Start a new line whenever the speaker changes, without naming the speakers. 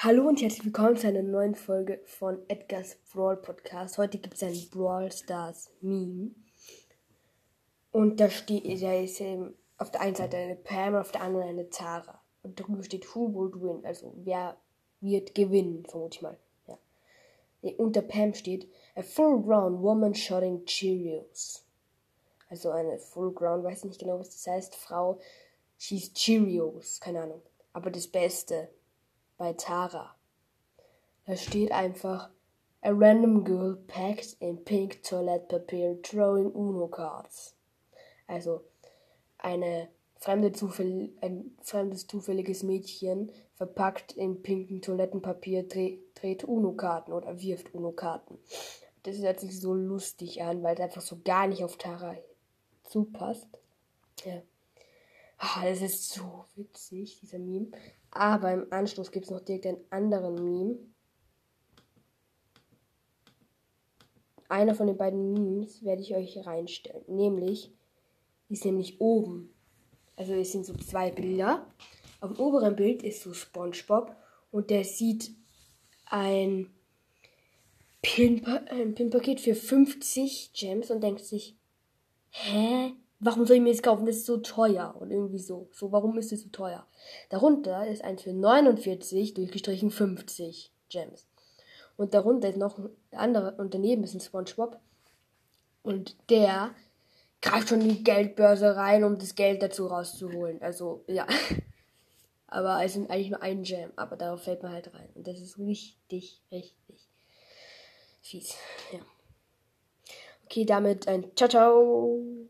Hallo und herzlich willkommen zu einer neuen Folge von Edgar's Brawl Podcast. Heute gibt es ein Brawl Stars Meme. Und da steht, da ist ähm, auf der einen Seite eine Pam, auf der anderen eine Tara. Und drüber steht Who will win, also wer wird gewinnen, vermute ich mal. Ja. Unter Pam steht A full ground woman shotting Cheerios. Also eine full ground, weiß nicht genau, was das heißt, Frau schießt Cheerios, keine Ahnung. Aber das Beste bei Tara. Da steht einfach A random girl packed in pink toilet paper throwing Uno cards. Also eine fremde Zufäll ein fremdes zufälliges Mädchen verpackt in pinken Toilettenpapier dreht Uno-Karten oder wirft Uno-Karten. Das hört sich so lustig an, weil es einfach so gar nicht auf Tara zupasst. Ja. Ah, das ist so witzig, dieser Meme. Aber im Anschluss gibt es noch direkt einen anderen Meme. Einer von den beiden Memes werde ich euch reinstellen. Nämlich, ist nämlich oben. Also es sind so zwei Bilder. Auf dem oberen Bild ist so SpongeBob und der sieht ein Pin-Paket für 50 Gems und denkt sich, hä? Warum soll ich mir das kaufen? Das ist so teuer. Und irgendwie so. So, warum ist das so teuer? Darunter ist eins für 49 durchgestrichen 50 Gems. Und darunter ist noch ein anderer, und daneben ist ein Spongebob. Und der greift schon in die Geldbörse rein, um das Geld dazu rauszuholen. Also, ja. Aber es sind eigentlich nur ein Gem. Aber darauf fällt man halt rein. Und das ist richtig, richtig fies. Ja. Okay, damit ein Ciao, ciao.